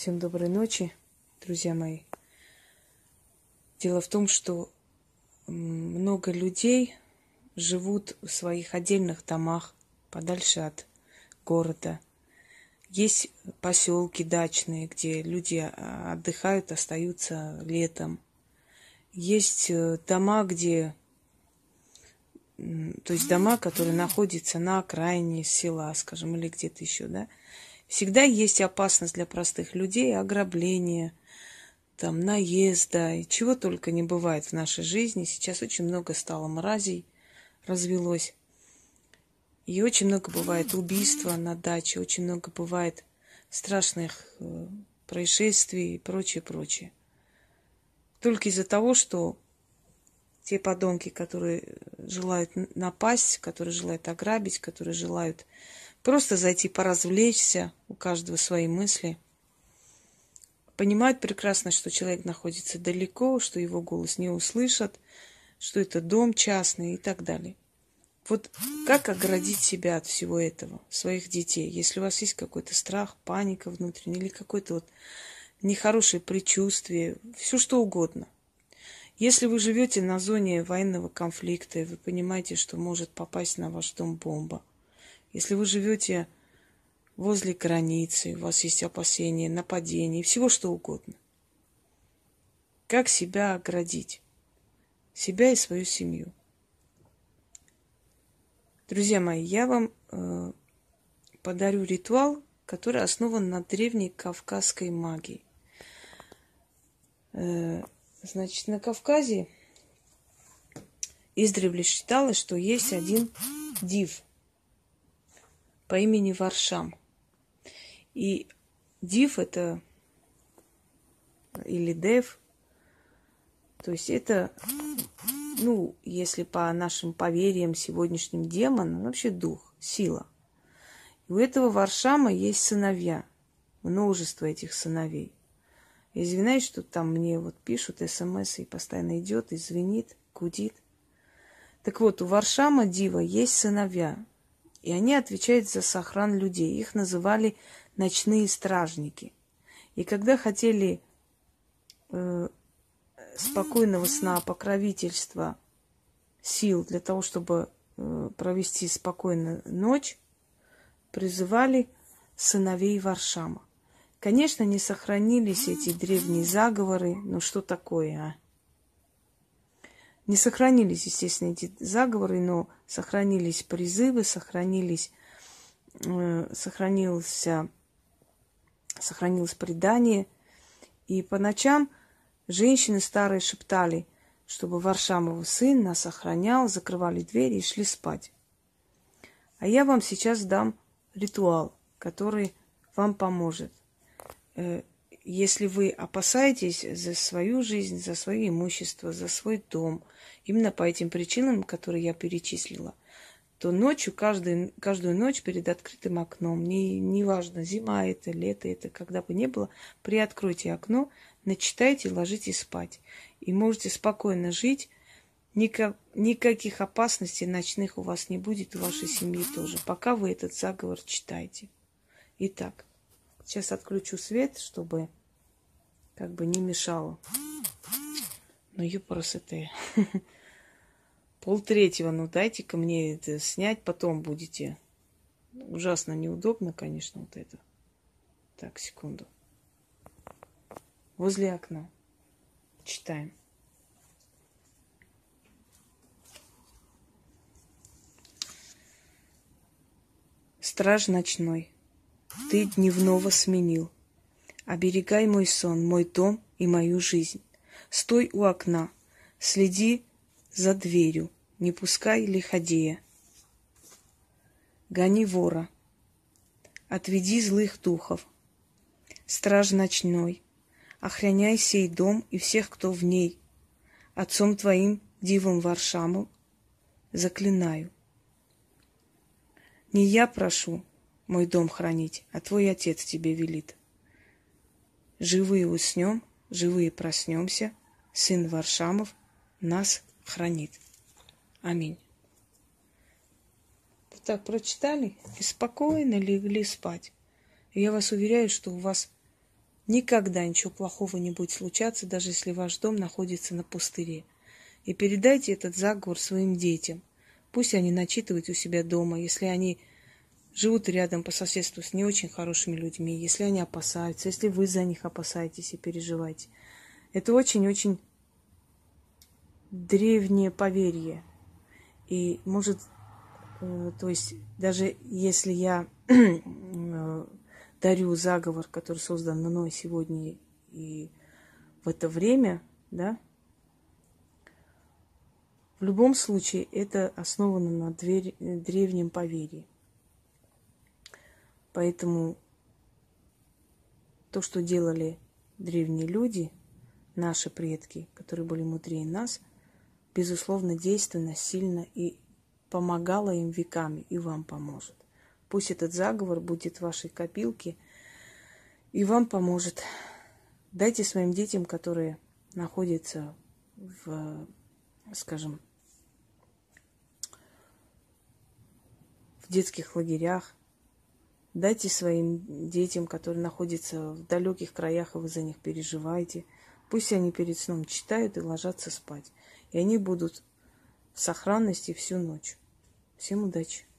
Всем доброй ночи, друзья мои. Дело в том, что много людей живут в своих отдельных домах, подальше от города. Есть поселки дачные, где люди а, отдыхают, остаются летом. Есть э, дома, где то есть дома, которые находятся на окраине села, скажем, или где-то еще, да, всегда есть опасность для простых людей, ограбления, там, наезда, и чего только не бывает в нашей жизни. Сейчас очень много стало мразей, развелось. И очень много бывает убийства на даче, очень много бывает страшных э, происшествий и прочее, прочее. Только из-за того, что те подонки, которые желают напасть, которые желают ограбить, которые желают просто зайти поразвлечься, у каждого свои мысли, понимают прекрасно, что человек находится далеко, что его голос не услышат, что это дом частный и так далее. Вот как оградить себя от всего этого, своих детей, если у вас есть какой-то страх, паника внутренняя или какое-то вот нехорошее предчувствие, все что угодно – если вы живете на зоне военного конфликта, и вы понимаете, что может попасть на ваш дом бомба, если вы живете возле границы, у вас есть опасения, нападения, всего что угодно. Как себя оградить? Себя и свою семью. Друзья мои, я вам э, подарю ритуал, который основан на древней кавказской магии. Э, Значит, на Кавказе издревле считалось, что есть один див по имени Варшам. И див это или дев, то есть это, ну, если по нашим поверьям сегодняшним демон, ну, вообще дух, сила. И у этого Варшама есть сыновья, множество этих сыновей. Извиняюсь, что там мне вот пишут смс и постоянно идет, и звенит, гудит. Так вот, у Варшама Дива есть сыновья, и они отвечают за сохран людей. Их называли ночные стражники. И когда хотели э, спокойного сна, покровительства, сил для того, чтобы э, провести спокойную ночь, призывали сыновей Варшама. Конечно, не сохранились эти древние заговоры, но что такое, а? Не сохранились, естественно, эти заговоры, но сохранились призывы, сохранились, э, сохранился, сохранилось предание. И по ночам женщины старые шептали, чтобы Варшамов сын нас охранял, закрывали двери и шли спать. А я вам сейчас дам ритуал, который вам поможет. Э, если вы опасаетесь за свою жизнь, за свое имущество, за свой дом, именно по этим причинам, которые я перечислила, то ночью, каждую, каждую ночь перед открытым окном, не, неважно, зима это, лето это, когда бы ни было, приоткройте окно, начитайте, ложитесь спать. И можете спокойно жить, никак, никаких опасностей ночных у вас не будет, у вашей семьи тоже, пока вы этот заговор читаете. Итак, Сейчас отключу свет, чтобы как бы не мешало. Ну, юпросоте. Пол третьего, ну дайте-ка мне это снять, потом будете. Ужасно неудобно, конечно, вот это. Так, секунду. Возле окна. Читаем. Страж ночной. Ты дневного сменил. Оберегай мой сон, мой дом и мою жизнь. Стой у окна, следи за дверью, не пускай лиходея. Гони вора, отведи злых духов. Страж ночной, охраняй сей дом и всех, кто в ней. Отцом твоим, дивом Варшаму, заклинаю. Не я прошу, мой дом хранить, а твой отец тебе велит. Живые уснем, живые проснемся, сын Варшамов нас хранит. Аминь. Так прочитали и спокойно легли спать. Я вас уверяю, что у вас Никогда ничего плохого не будет случаться, даже если ваш дом находится на пустыре. И передайте этот заговор своим детям. Пусть они начитывают у себя дома, если они живут рядом по соседству с не очень хорошими людьми, если они опасаются, если вы за них опасаетесь и переживаете. Это очень-очень древнее поверье. И может, э, то есть даже если я э, дарю заговор, который создан мной сегодня и в это время, да, в любом случае это основано на дверь, древнем поверье. Поэтому то, что делали древние люди, наши предки, которые были мудрее нас, безусловно, действенно, сильно и помогало им веками, и вам поможет. Пусть этот заговор будет в вашей копилке и вам поможет. Дайте своим детям, которые находятся в, скажем, в детских лагерях, Дайте своим детям, которые находятся в далеких краях, и вы за них переживаете. Пусть они перед сном читают и ложатся спать. И они будут в сохранности всю ночь. Всем удачи!